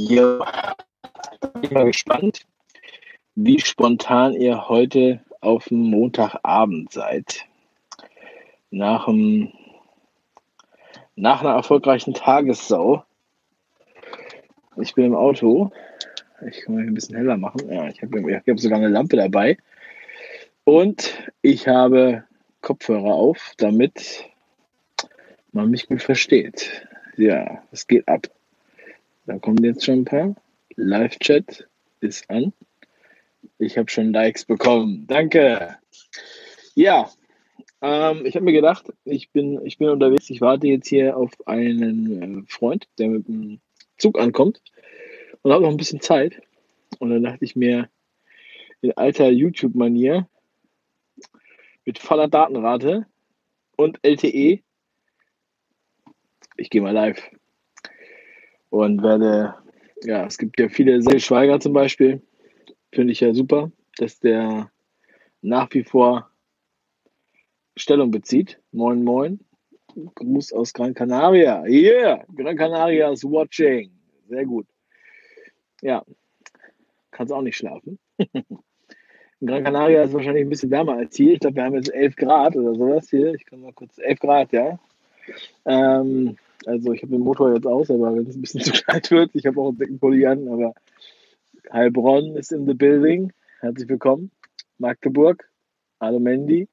Ja, ich bin mal gespannt, wie spontan ihr heute auf dem Montagabend seid. Nach, dem, nach einer erfolgreichen Tagessau. Ich bin im Auto. Ich kann mal ein bisschen heller machen. Ja, ich habe ich hab sogar eine Lampe dabei. Und ich habe Kopfhörer auf, damit man mich gut versteht. Ja, es geht ab. Da kommen jetzt schon ein paar. Live-Chat ist an. Ich habe schon Likes bekommen. Danke. Ja, ähm, ich habe mir gedacht, ich bin, ich bin unterwegs. Ich warte jetzt hier auf einen äh, Freund, der mit dem Zug ankommt und habe noch ein bisschen Zeit. Und dann dachte ich mir, in alter YouTube-Manier, mit voller Datenrate und LTE, ich gehe mal live und werde, ja, es gibt ja viele, Sel Schweiger zum Beispiel, finde ich ja super, dass der nach wie vor Stellung bezieht. Moin, moin. Gruß aus Gran Canaria. Yeah, Gran Canaria is watching. Sehr gut. Ja, kannst auch nicht schlafen. In Gran Canaria ist es wahrscheinlich ein bisschen wärmer als hier. Ich glaube, wir haben jetzt 11 Grad oder sowas hier. Ich kann mal kurz 11 Grad, ja. Ähm, also ich habe den Motor jetzt aus, aber wenn es ein bisschen zu kalt wird, ich habe auch einen dicken Pulli an, aber Heilbronn ist in the building. Herzlich willkommen. Magdeburg, Alomendi.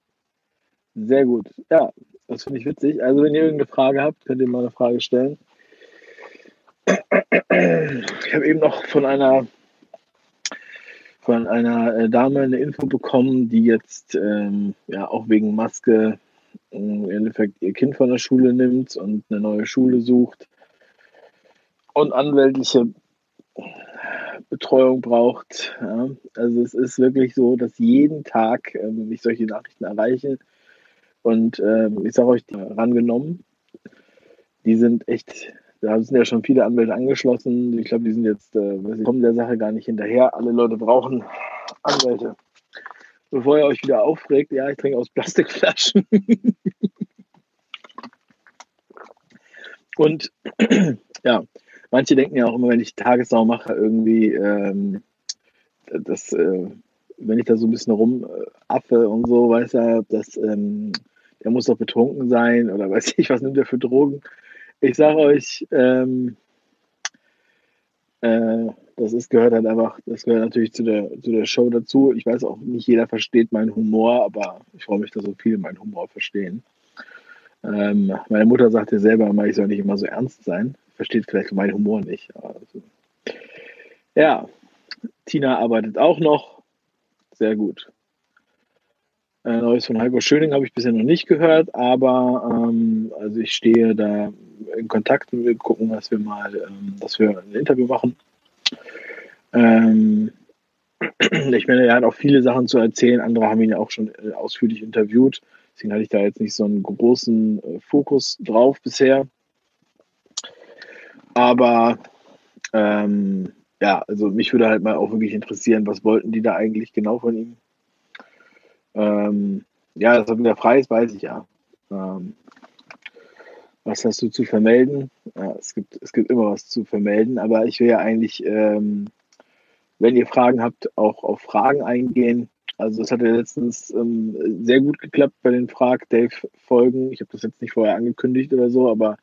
Sehr gut. Ja, das finde ich witzig. Also wenn ihr irgendeine Frage habt, könnt ihr mal eine Frage stellen. Ich habe eben noch von einer von einer äh, Dame eine Info bekommen, die jetzt ähm, ja auch wegen Maske im Endeffekt ihr Kind von der Schule nimmt und eine neue Schule sucht und anwältliche Betreuung braucht. Ja. Also es ist wirklich so, dass jeden Tag ähm, ich solche Nachrichten erreiche und ähm, ich sage euch, die rangenommen, die sind echt, da sind ja schon viele Anwälte angeschlossen. Ich glaube, die sind jetzt, äh, kommen der Sache gar nicht hinterher. Alle Leute brauchen Anwälte bevor ihr euch wieder aufregt, ja, ich trinke aus Plastikflaschen. Und ja, manche denken ja auch immer, wenn ich Tagessau mache, irgendwie, ähm, dass, äh, wenn ich da so ein bisschen rumaffe äh, und so, weiß er, dass ähm, der muss doch betrunken sein oder weiß ich, was nimmt er für Drogen. Ich sage euch, ähm, äh, das ist, gehört halt einfach, das gehört natürlich zu der, zu der Show dazu. Ich weiß auch, nicht jeder versteht meinen Humor, aber ich freue mich, dass so viele meinen Humor verstehen. Ähm, meine Mutter sagte selber immer, ich soll nicht immer so ernst sein. Versteht vielleicht meinen Humor nicht. Also, ja, Tina arbeitet auch noch. Sehr gut. Äh, Neues von Heiko Schöning habe ich bisher noch nicht gehört, aber ähm, also ich stehe da in Kontakt und wir gucken, dass wir mal, ähm, dass wir ein Interview machen. Ähm, ich meine, er hat auch viele Sachen zu erzählen. Andere haben ihn ja auch schon äh, ausführlich interviewt. Deswegen hatte ich da jetzt nicht so einen großen äh, Fokus drauf bisher. Aber ähm, ja, also mich würde halt mal auch wirklich interessieren, was wollten die da eigentlich genau von ihm? Ähm, ja, dass er wieder frei ist, weiß ich ja. Ähm, was hast du zu vermelden? Ja, es, gibt, es gibt immer was zu vermelden, aber ich will ja eigentlich, ähm, wenn ihr Fragen habt, auch auf Fragen eingehen. Also es hat ja letztens ähm, sehr gut geklappt bei den Frag-Dave-Folgen. Ich habe das jetzt nicht vorher angekündigt oder so, aber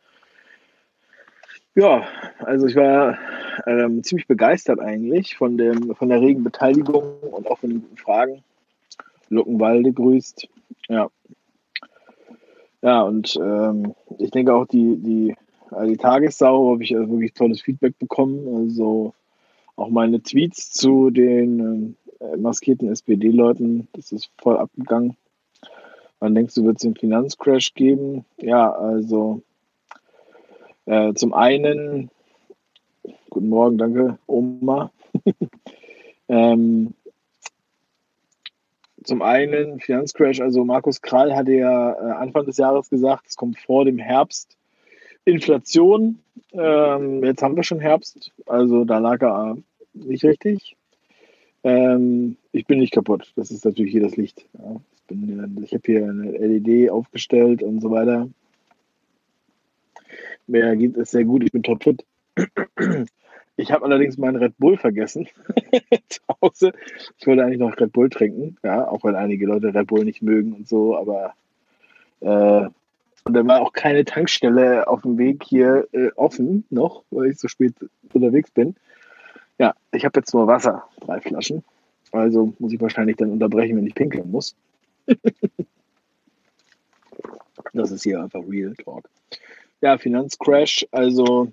ja, also ich war ähm, ziemlich begeistert eigentlich von, dem, von der regen Beteiligung und auch von den guten Fragen. Luckenwalde grüßt. Ja, ja, und ähm, ich denke auch die, die, äh, die Tagessau habe ich also wirklich tolles Feedback bekommen. Also auch meine Tweets zu den äh, maskierten SPD-Leuten, das ist voll abgegangen. Wann denkst du, wird es einen Finanzcrash geben? Ja, also äh, zum einen, guten Morgen, danke, Oma. ähm, zum einen Finanzcrash, also Markus Krall hatte ja äh, Anfang des Jahres gesagt, es kommt vor dem Herbst Inflation. Ähm, jetzt haben wir schon Herbst, also da lag er nicht richtig. Ähm, ich bin nicht kaputt, das ist natürlich hier das Licht. Ja. Ich, äh, ich habe hier eine LED aufgestellt und so weiter. Mir geht es sehr gut, ich bin topfit. Ich habe allerdings meinen Red Bull vergessen zu Hause. Ich wollte eigentlich noch Red Bull trinken, ja, auch wenn einige Leute Red Bull nicht mögen und so, aber äh, und da war auch keine Tankstelle auf dem Weg hier äh, offen noch, weil ich so spät unterwegs bin. Ja, ich habe jetzt nur Wasser, drei Flaschen. Also muss ich wahrscheinlich dann unterbrechen, wenn ich pinkeln muss. das ist hier einfach Real Talk. Ja, Finanzcrash. Also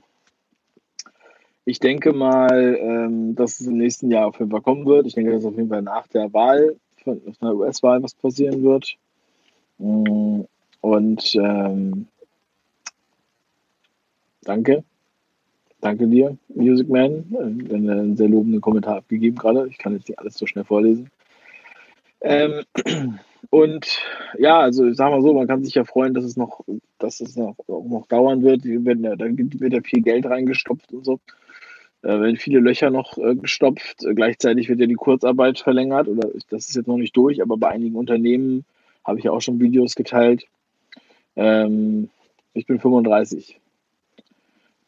ich denke mal, ähm, dass es im nächsten Jahr auf jeden Fall kommen wird. Ich denke, dass auf jeden Fall nach der Wahl, von der US-Wahl was passieren wird. Mm, und ähm, danke. Danke dir, Music Man. Einen sehr lobenden Kommentar abgegeben gerade. Ich kann jetzt nicht alles so schnell vorlesen. Ähm, und ja, also ich sag mal so, man kann sich ja freuen, dass es noch, dass es noch, noch dauern wird. Wenn, da wird ja viel Geld reingestopft und so. Da werden viele Löcher noch äh, gestopft. Gleichzeitig wird ja die Kurzarbeit verlängert. Oder das ist jetzt noch nicht durch, aber bei einigen Unternehmen habe ich ja auch schon Videos geteilt. Ähm, ich bin 35.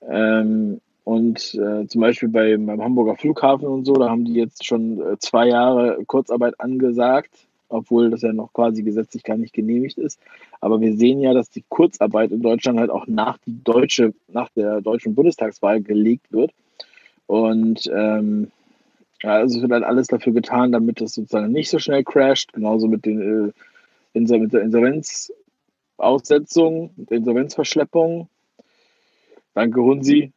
Ähm, und äh, zum Beispiel bei, beim Hamburger Flughafen und so, da haben die jetzt schon äh, zwei Jahre Kurzarbeit angesagt, obwohl das ja noch quasi gesetzlich gar nicht genehmigt ist. Aber wir sehen ja, dass die Kurzarbeit in Deutschland halt auch nach, die deutsche, nach der deutschen Bundestagswahl gelegt wird. Und ähm, ja, also es wird halt alles dafür getan, damit das sozusagen nicht so schnell crasht, genauso mit, den, äh, Insol mit der Insolvenzaussetzung, der Insolvenzverschleppung. Danke, Hunsi,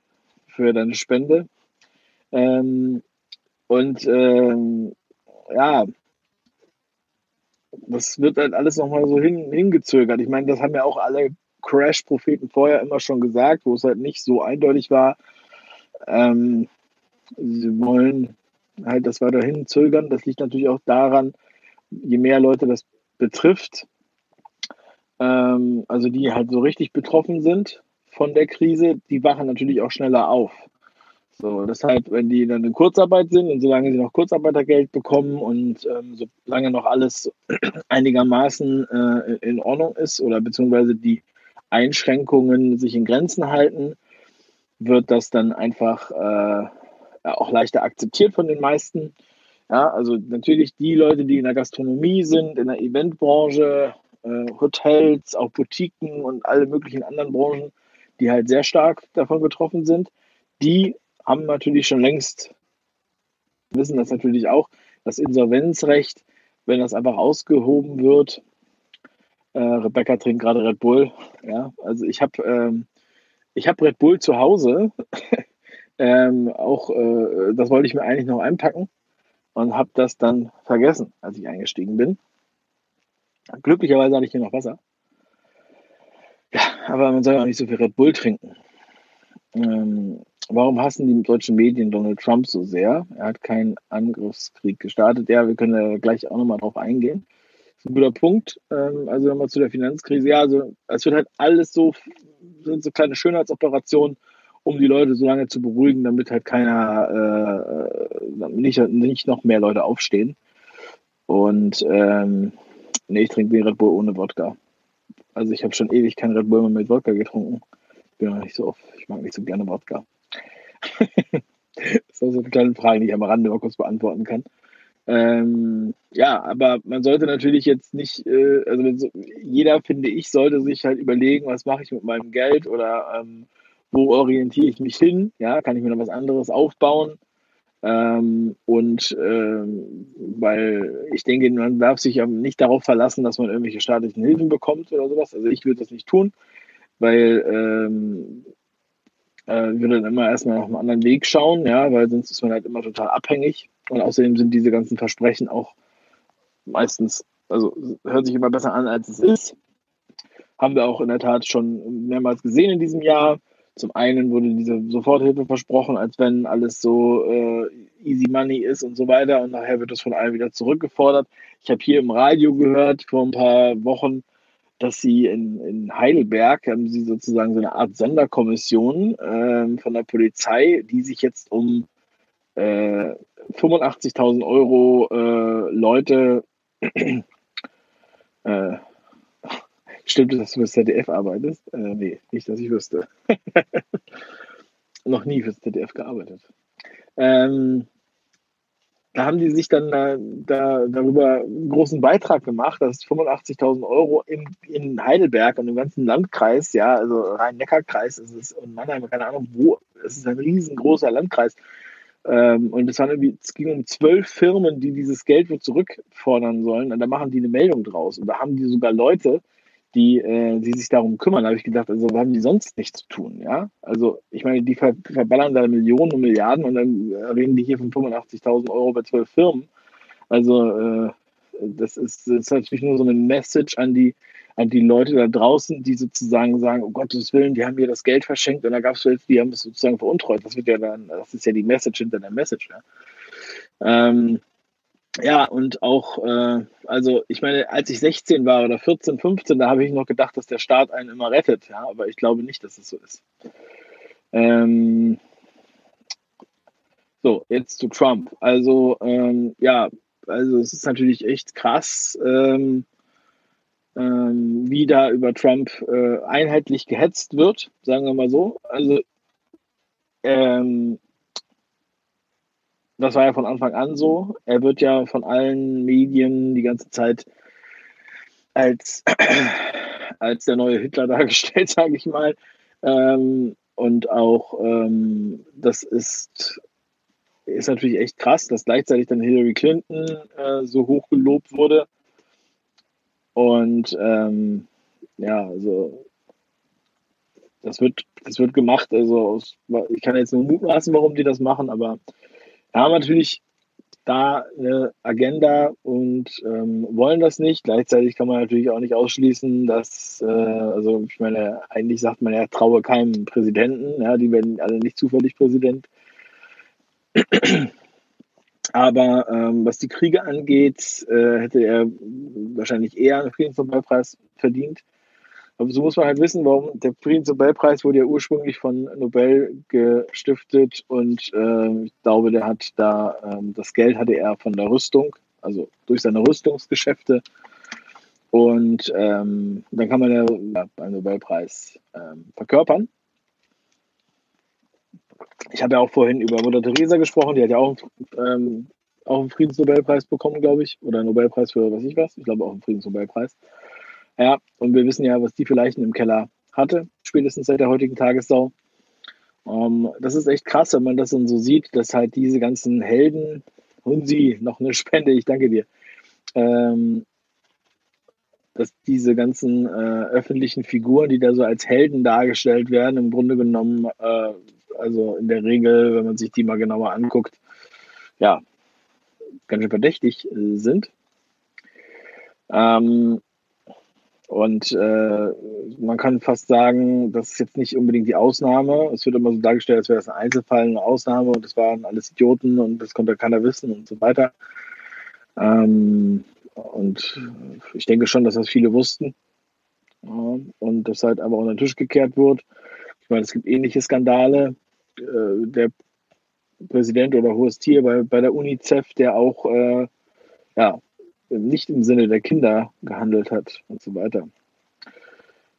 für deine Spende. Ähm, und ähm, ja, das wird halt alles nochmal so hin, hingezögert. Ich meine, das haben ja auch alle Crash-Propheten vorher immer schon gesagt, wo es halt nicht so eindeutig war. Ähm, sie wollen halt das weiterhin zögern. Das liegt natürlich auch daran, je mehr Leute das betrifft, ähm, also die halt so richtig betroffen sind, von der Krise, die wachen natürlich auch schneller auf. So, deshalb, wenn die dann in Kurzarbeit sind und solange sie noch Kurzarbeitergeld bekommen und ähm, solange noch alles einigermaßen äh, in Ordnung ist oder beziehungsweise die Einschränkungen sich in Grenzen halten, wird das dann einfach äh, auch leichter akzeptiert von den meisten. Ja, also natürlich die Leute, die in der Gastronomie sind, in der Eventbranche, äh, Hotels, auch Boutiquen und alle möglichen anderen Branchen, die halt sehr stark davon betroffen sind, die haben natürlich schon längst, wissen das natürlich auch, das Insolvenzrecht, wenn das einfach ausgehoben wird, äh, Rebecca trinkt gerade Red Bull, ja, also ich habe ähm, ich habe Red Bull zu Hause, ähm, auch äh, das wollte ich mir eigentlich noch einpacken und habe das dann vergessen, als ich eingestiegen bin. Glücklicherweise hatte ich hier noch Wasser. Ja, aber man soll auch nicht so viel Red Bull trinken. Ähm, warum hassen die deutschen Medien Donald Trump so sehr? Er hat keinen Angriffskrieg gestartet. Ja, wir können da gleich auch nochmal drauf eingehen. Ein guter Punkt. Ähm, also nochmal zu der Finanzkrise. Ja, also es wird halt alles so, sind so kleine Schönheitsoperationen, um die Leute so lange zu beruhigen, damit halt keiner, äh, nicht, nicht noch mehr Leute aufstehen. Und ähm, nee, ich trinke den Red Bull ohne Wodka. Also ich habe schon ewig kein Red Bull mehr mit Wodka getrunken. Bin auch nicht so oft, ich mag nicht so gerne Wodka. das ist also eine kleine Frage, die ich am Rande mal kurz beantworten kann. Ähm, ja, aber man sollte natürlich jetzt nicht, äh, also jeder, finde ich, sollte sich halt überlegen, was mache ich mit meinem Geld oder ähm, wo orientiere ich mich hin? Ja, kann ich mir noch was anderes aufbauen? Ähm, und ähm, weil ich denke, man darf sich ja nicht darauf verlassen, dass man irgendwelche staatlichen Hilfen bekommt oder sowas. Also ich würde das nicht tun, weil ähm, äh, ich würde dann immer erstmal auf einen anderen Weg schauen, ja, weil sonst ist man halt immer total abhängig. Und außerdem sind diese ganzen Versprechen auch meistens, also hört sich immer besser an, als es ist. Haben wir auch in der Tat schon mehrmals gesehen in diesem Jahr. Zum einen wurde diese Soforthilfe versprochen, als wenn alles so äh, easy money ist und so weiter. Und nachher wird das von allen wieder zurückgefordert. Ich habe hier im Radio gehört vor ein paar Wochen, dass sie in, in Heidelberg haben sie sozusagen so eine Art Sonderkommission äh, von der Polizei, die sich jetzt um äh, 85.000 Euro äh, Leute äh, Stimmt es, dass du fürs ZDF arbeitest? Äh, nee, nicht, dass ich wüsste. Noch nie fürs ZDF gearbeitet. Ähm, da haben die sich dann da, da, darüber einen großen Beitrag gemacht, dass 85.000 Euro in, in Heidelberg und im ganzen Landkreis, ja, also Rhein-Neckar-Kreis ist es und Mannheim, keine Ahnung wo, es ist ein riesengroßer Landkreis. Ähm, und es, waren irgendwie, es ging um zwölf Firmen, die dieses Geld zurückfordern sollen. Und da machen die eine Meldung draus. Und da haben die sogar Leute, die, äh, die sich darum kümmern. Da habe ich gedacht, also haben die sonst nichts zu tun, ja? Also ich meine, die ver verballern da Millionen und Milliarden und dann reden die hier von 85.000 Euro bei zwölf Firmen. Also äh, das, ist, das ist natürlich nur so eine Message an die, an die Leute da draußen, die sozusagen sagen, um Gottes Willen, die haben mir das Geld verschenkt und da gab es jetzt, die haben es sozusagen veruntreut. Das wird ja dann, das ist ja die Message hinter der Message. Ja? Ähm, ja, und auch, äh, also ich meine, als ich 16 war oder 14, 15, da habe ich noch gedacht, dass der Staat einen immer rettet, ja, aber ich glaube nicht, dass es so ist. Ähm, so, jetzt zu Trump. Also, ähm, ja, also es ist natürlich echt krass, ähm, ähm, wie da über Trump äh, einheitlich gehetzt wird, sagen wir mal so. Also, ähm, das war ja von Anfang an so. Er wird ja von allen Medien die ganze Zeit als, als der neue Hitler dargestellt, sage ich mal. Ähm, und auch ähm, das ist, ist natürlich echt krass, dass gleichzeitig dann Hillary Clinton äh, so hoch gelobt wurde. Und ähm, ja, also das wird, das wird gemacht. Also ich kann jetzt nur mutmaßen, warum die das machen, aber haben natürlich da eine Agenda und ähm, wollen das nicht. Gleichzeitig kann man natürlich auch nicht ausschließen, dass, äh, also ich meine, eigentlich sagt man ja, traue keinem Präsidenten, ja, die werden alle nicht zufällig Präsident. Aber ähm, was die Kriege angeht, äh, hätte er wahrscheinlich eher einen Friedensnobelpreis verdient. Aber so muss man halt wissen, warum der Friedensnobelpreis wurde ja ursprünglich von Nobel gestiftet und äh, ich glaube, der hat da, äh, das Geld hatte er von der Rüstung, also durch seine Rüstungsgeschäfte. Und ähm, dann kann man ja, einen Nobelpreis ähm, verkörpern. Ich habe ja auch vorhin über Mutter Teresa gesprochen, die hat ja auch, ähm, auch einen Friedensnobelpreis bekommen, glaube ich, oder einen Nobelpreis für was ich was. Ich glaube auch einen Friedensnobelpreis. Ja, und wir wissen ja, was die für Leichen im Keller hatte, spätestens seit der heutigen Tagessau. Ähm, das ist echt krass, wenn man das dann so sieht, dass halt diese ganzen Helden, und sie, noch eine Spende, ich danke dir, ähm, dass diese ganzen äh, öffentlichen Figuren, die da so als Helden dargestellt werden, im Grunde genommen, äh, also in der Regel, wenn man sich die mal genauer anguckt, ja, ganz schön verdächtig äh, sind. Ähm, und äh, man kann fast sagen, das ist jetzt nicht unbedingt die Ausnahme. Es wird immer so dargestellt, als wäre das ein Einzelfall, eine Ausnahme und das waren alles Idioten und das konnte keiner wissen und so weiter. Ähm, und ich denke schon, dass das viele wussten und das halt aber unter den Tisch gekehrt wird. Ich meine, es gibt ähnliche Skandale. Äh, der Präsident oder hohes Tier bei, bei der UNICEF, der auch äh, ja, nicht im Sinne der Kinder gehandelt hat und so weiter.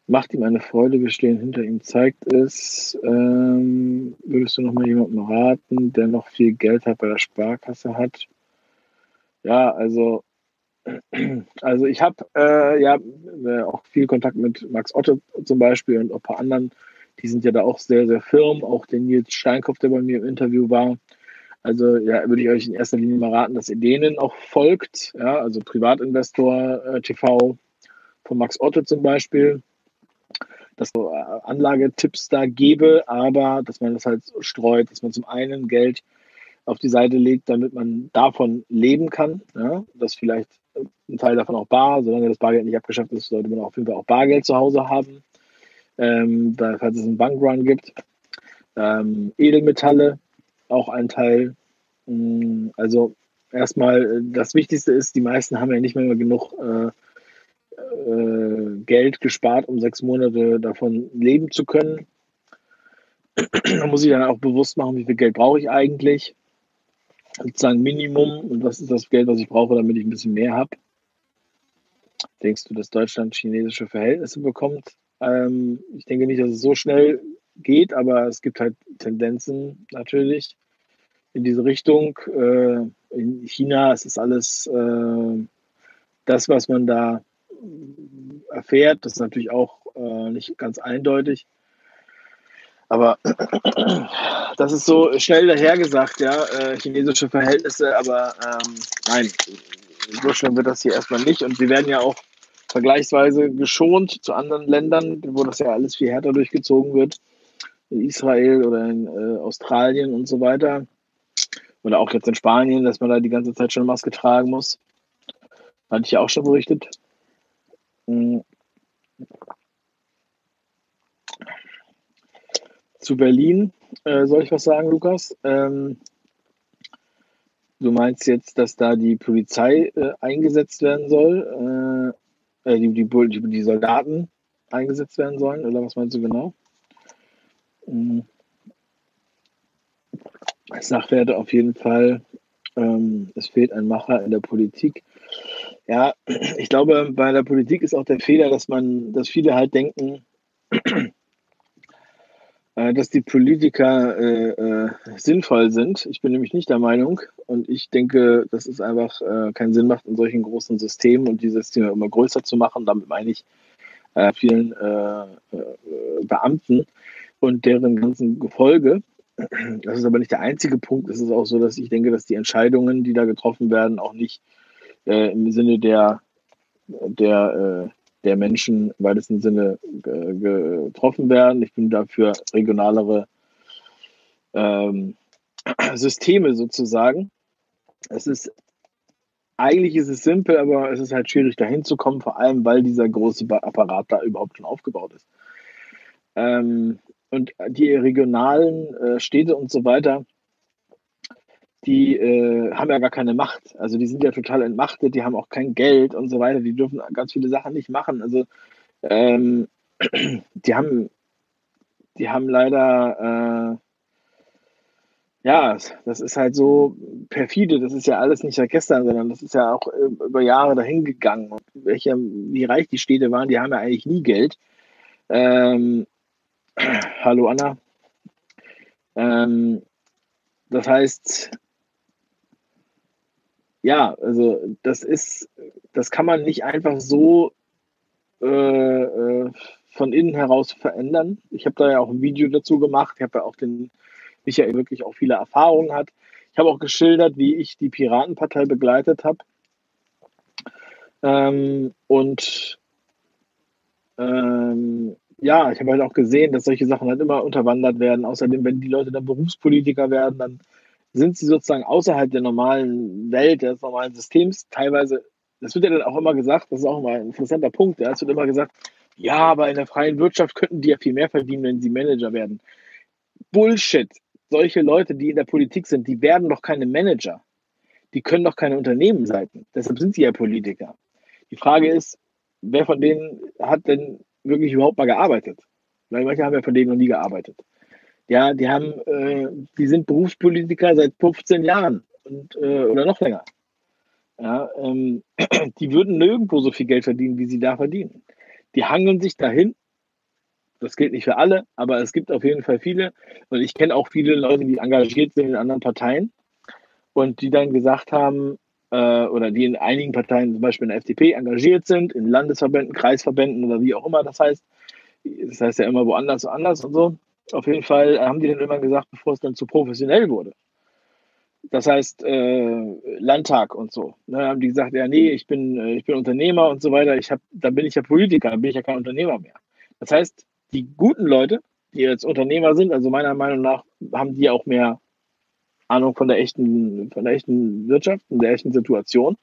Macht ihm eine Freude, wir stehen hinter ihm, zeigt es. Ähm, würdest du noch mal jemandem raten, der noch viel Geld hat, bei der Sparkasse hat? Ja, also, also ich habe äh, ja äh, auch viel Kontakt mit Max Otto zum Beispiel und ein paar anderen. Die sind ja da auch sehr, sehr firm. Auch den Nils Steinkopf, der bei mir im Interview war, also ja, würde ich euch in erster Linie mal raten, dass ihr denen auch folgt. Ja, also Privatinvestor äh, TV von Max Otto zum Beispiel, dass so äh, Anlagetipps da gebe, aber dass man das halt streut, dass man zum einen Geld auf die Seite legt, damit man davon leben kann. Ja, dass vielleicht ein Teil davon auch bar, solange das Bargeld nicht abgeschafft ist, sollte man auf jeden Fall auch Bargeld zu Hause haben, ähm, falls es einen Bankrun gibt. Ähm, Edelmetalle, auch ein Teil. Mm, also erstmal, das Wichtigste ist, die meisten haben ja nicht mehr genug äh, äh, Geld gespart, um sechs Monate davon leben zu können. da muss ich dann auch bewusst machen, wie viel Geld brauche ich eigentlich. Sozusagen Minimum und was ist das Geld, was ich brauche, damit ich ein bisschen mehr habe. Denkst du, dass Deutschland chinesische Verhältnisse bekommt? Ähm, ich denke nicht, dass es so schnell geht, aber es gibt halt Tendenzen natürlich in diese Richtung. Äh, in China ist es alles äh, das, was man da erfährt. Das ist natürlich auch äh, nicht ganz eindeutig. Aber das ist so schnell dahergesagt, ja, äh, chinesische Verhältnisse, aber ähm, nein, so schlimm wird das hier erstmal nicht. Und sie werden ja auch vergleichsweise geschont zu anderen Ländern, wo das ja alles viel härter durchgezogen wird. In Israel oder in äh, Australien und so weiter. Oder auch jetzt in Spanien, dass man da die ganze Zeit schon Maske tragen muss. Hatte ich ja auch schon berichtet. Mhm. Zu Berlin äh, soll ich was sagen, Lukas? Ähm, du meinst jetzt, dass da die Polizei äh, eingesetzt werden soll, äh, die, die, die, Soldaten eingesetzt werden sollen, oder was meinst du genau? Mhm. Sachwerte auf jeden Fall. Ähm, es fehlt ein Macher in der Politik. Ja, ich glaube, bei der Politik ist auch der Fehler, dass man, dass viele halt denken, dass die Politiker äh, äh, sinnvoll sind. Ich bin nämlich nicht der Meinung und ich denke, dass es einfach äh, keinen Sinn macht, in solchen großen Systemen und die Systeme immer größer zu machen. Damit meine ich äh, vielen äh, Beamten und deren ganzen Gefolge. Das ist aber nicht der einzige Punkt. Es ist auch so, dass ich denke, dass die Entscheidungen, die da getroffen werden, auch nicht äh, im Sinne der, der, äh, der Menschen im weitesten Sinne getroffen werden. Ich bin dafür regionalere ähm, Systeme sozusagen. Es ist eigentlich ist es simpel, aber es ist halt schwierig dahin zu kommen, vor allem weil dieser große Apparat da überhaupt schon aufgebaut ist. Ähm, und die regionalen äh, Städte und so weiter, die äh, haben ja gar keine Macht. Also die sind ja total entmachtet, die haben auch kein Geld und so weiter, die dürfen ganz viele Sachen nicht machen. Also ähm, die haben, die haben leider, äh, ja, das ist halt so perfide, das ist ja alles nicht seit gestern, sondern das ist ja auch über Jahre dahin gegangen. Und welche, wie reich die Städte waren, die haben ja eigentlich nie Geld. Ähm, hallo Anna. Ähm, das heißt, ja, also das ist, das kann man nicht einfach so äh, äh, von innen heraus verändern. Ich habe da ja auch ein Video dazu gemacht. Ich habe ja auch den Michael wirklich auch viele Erfahrungen hat. Ich habe auch geschildert, wie ich die Piratenpartei begleitet habe. Ähm, und ähm, ja, ich habe halt auch gesehen, dass solche Sachen halt immer unterwandert werden. Außerdem, wenn die Leute dann Berufspolitiker werden, dann sind sie sozusagen außerhalb der normalen Welt, des normalen Systems. Teilweise, das wird ja dann auch immer gesagt, das ist auch immer ein interessanter Punkt, ja, es wird immer gesagt, ja, aber in der freien Wirtschaft könnten die ja viel mehr verdienen, wenn sie Manager werden. Bullshit. Solche Leute, die in der Politik sind, die werden doch keine Manager. Die können doch keine Unternehmen leiten. Deshalb sind sie ja Politiker. Die Frage ist, wer von denen hat denn wirklich überhaupt mal gearbeitet? Weil manche haben ja von denen noch nie gearbeitet. Ja, die haben, äh, die sind Berufspolitiker seit 15 Jahren und, äh, oder noch länger. Ja, ähm, die würden nirgendwo so viel Geld verdienen, wie sie da verdienen. Die hangeln sich dahin. Das gilt nicht für alle, aber es gibt auf jeden Fall viele. Und ich kenne auch viele Leute, die engagiert sind in anderen Parteien und die dann gesagt haben, äh, oder die in einigen Parteien, zum Beispiel in der FDP, engagiert sind, in Landesverbänden, Kreisverbänden oder wie auch immer das heißt. Das heißt ja immer woanders, woanders und so. Auf jeden Fall haben die dann immer gesagt, bevor es dann zu professionell wurde. Das heißt, äh, Landtag und so. Ne, haben die gesagt, ja, nee, ich bin, äh, ich bin Unternehmer und so weiter. Ich hab, dann bin ich ja Politiker, dann bin ich ja kein Unternehmer mehr. Das heißt, die guten Leute, die jetzt Unternehmer sind, also meiner Meinung nach, haben die auch mehr Ahnung von der echten, von der echten Wirtschaft und der echten Situation.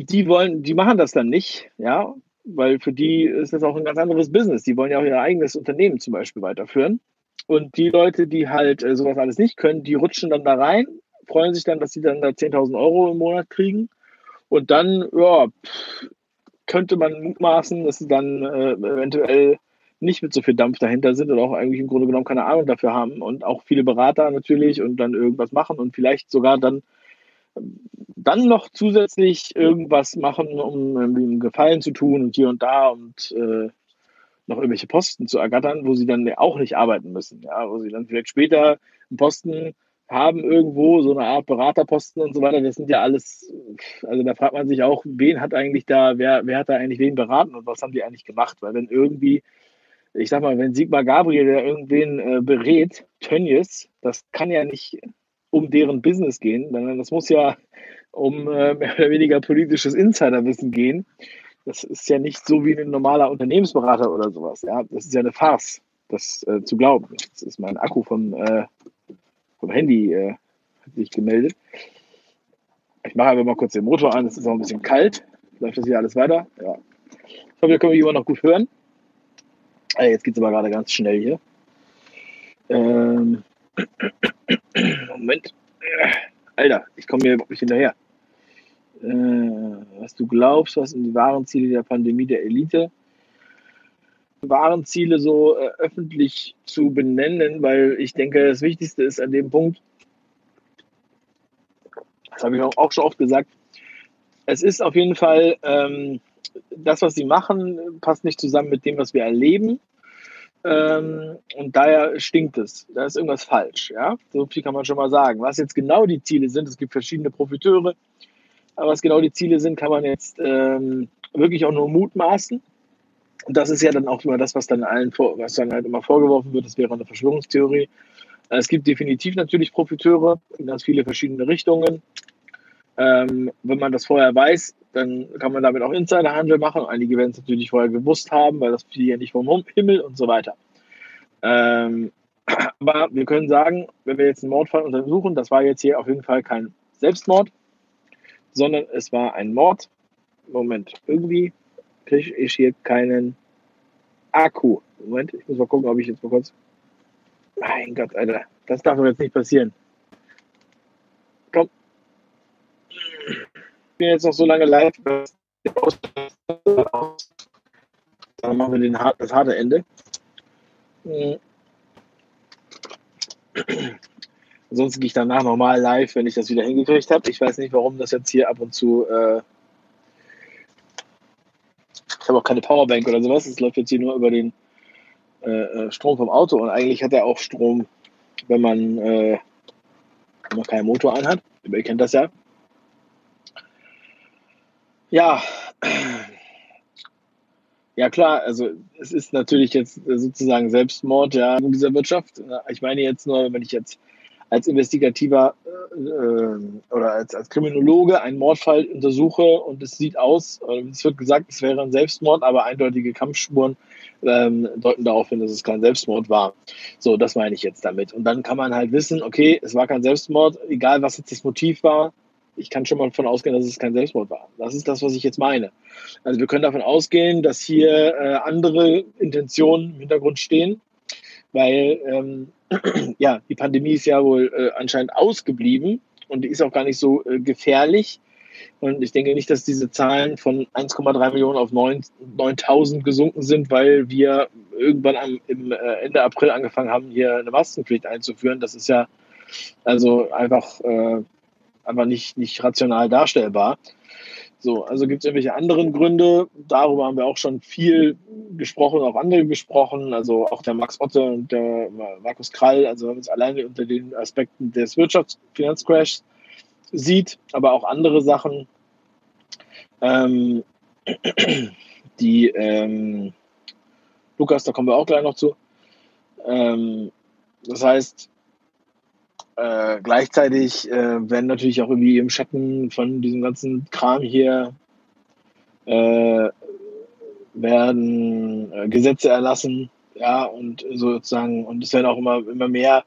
Die wollen, die machen das dann nicht, ja, weil für die ist das auch ein ganz anderes Business. Die wollen ja auch ihr eigenes Unternehmen zum Beispiel weiterführen. Und die Leute, die halt äh, sowas alles nicht können, die rutschen dann da rein, freuen sich dann, dass sie dann da 10.000 Euro im Monat kriegen. Und dann, ja, könnte man mutmaßen, dass sie dann äh, eventuell nicht mit so viel Dampf dahinter sind oder auch eigentlich im Grunde genommen keine Ahnung dafür haben und auch viele Berater natürlich und dann irgendwas machen und vielleicht sogar dann dann noch zusätzlich irgendwas machen, um ihm Gefallen zu tun und hier und da und äh, noch irgendwelche Posten zu ergattern, wo sie dann auch nicht arbeiten müssen, ja, wo sie dann vielleicht später einen Posten haben irgendwo, so eine Art Beraterposten und so weiter. Das sind ja alles, also da fragt man sich auch, wen hat eigentlich da, wer, wer hat da eigentlich wen beraten und was haben die eigentlich gemacht? Weil wenn irgendwie, ich sag mal, wenn Sigmar Gabriel irgendwen äh, berät, Tönnies, das kann ja nicht um deren Business gehen, sondern das muss ja um äh, mehr oder weniger politisches Insiderwissen gehen. Das ist ja nicht so wie ein normaler Unternehmensberater oder sowas. Ja, das ist ja eine Farce, das äh, zu glauben. Das ist mein Akku vom, äh, vom Handy äh, hat sich gemeldet. Ich mache einfach mal kurz den Motor an. Es ist auch ein bisschen kalt. Läuft das hier alles weiter? Ja. Ich hoffe, wir können mich immer noch gut hören. Ah, jetzt geht es aber gerade ganz schnell hier. Ähm, Moment. Alter, ich komme hier überhaupt nicht hinterher. Äh, was du glaubst, was sind die wahren Ziele der Pandemie der Elite? Wahren Ziele so äh, öffentlich zu benennen, weil ich denke, das Wichtigste ist an dem Punkt, das habe ich auch schon oft gesagt, es ist auf jeden Fall, ähm, das, was sie machen, passt nicht zusammen mit dem, was wir erleben. Ähm, und daher stinkt es. Da ist irgendwas falsch. Ja? So viel kann man schon mal sagen. Was jetzt genau die Ziele sind, es gibt verschiedene Profiteure, aber was genau die Ziele sind, kann man jetzt ähm, wirklich auch nur mutmaßen. Und das ist ja dann auch immer das, was dann allen, vor, was dann halt immer vorgeworfen wird, das wäre eine Verschwörungstheorie. Es gibt definitiv natürlich Profiteure in ganz viele verschiedene Richtungen. Ähm, wenn man das vorher weiß, dann kann man damit auch Insiderhandel machen. Einige werden es natürlich vorher gewusst haben, weil das fiel ja nicht vom Himmel und so weiter. Ähm, aber wir können sagen, wenn wir jetzt einen Mordfall untersuchen, das war jetzt hier auf jeden Fall kein Selbstmord, sondern es war ein Mord. Moment, irgendwie kriege ich hier keinen Akku. Moment, ich muss mal gucken, ob ich jetzt mal kurz. Mein Gott, Alter, das darf doch jetzt nicht passieren. Bin jetzt noch so lange live, dann machen wir den, das harte Ende. Ansonsten gehe ich danach nochmal live, wenn ich das wieder hingekriegt habe. Ich weiß nicht, warum das jetzt hier ab und zu. Äh ich habe auch keine Powerbank oder sowas. Es läuft jetzt hier nur über den äh, äh, Strom vom Auto. Und eigentlich hat er auch Strom, wenn man, äh, wenn man keinen Motor anhat. Ihr kennt das ja. Ja, ja klar, also es ist natürlich jetzt sozusagen Selbstmord ja, in dieser Wirtschaft. Ich meine jetzt nur, wenn ich jetzt als investigativer äh, oder als, als Kriminologe einen Mordfall untersuche und es sieht aus, es wird gesagt, es wäre ein Selbstmord, aber eindeutige Kampfspuren ähm, deuten darauf hin, dass es kein Selbstmord war. So, das meine ich jetzt damit. Und dann kann man halt wissen, okay, es war kein Selbstmord, egal was jetzt das Motiv war, ich kann schon mal davon ausgehen, dass es kein Selbstmord war. Das ist das, was ich jetzt meine. Also wir können davon ausgehen, dass hier äh, andere Intentionen im Hintergrund stehen, weil ähm, ja, die Pandemie ist ja wohl äh, anscheinend ausgeblieben und die ist auch gar nicht so äh, gefährlich. Und ich denke nicht, dass diese Zahlen von 1,3 Millionen auf 9.000 gesunken sind, weil wir irgendwann am, im äh, Ende April angefangen haben, hier eine Maskenpflicht einzuführen. Das ist ja also einfach äh, einfach nicht, nicht rational darstellbar. So, also gibt es irgendwelche anderen Gründe? Darüber haben wir auch schon viel gesprochen, auch andere gesprochen, also auch der Max Otte und der Markus Krall, also wenn man es alleine unter den Aspekten des Wirtschaftsfinanzcrashs sieht, aber auch andere Sachen, ähm, die ähm, Lukas, da kommen wir auch gleich noch zu. Ähm, das heißt, äh, gleichzeitig äh, werden natürlich auch irgendwie im Schatten von diesem ganzen Kram hier äh, werden äh, Gesetze erlassen, ja, und sozusagen, und es werden auch immer, immer mehr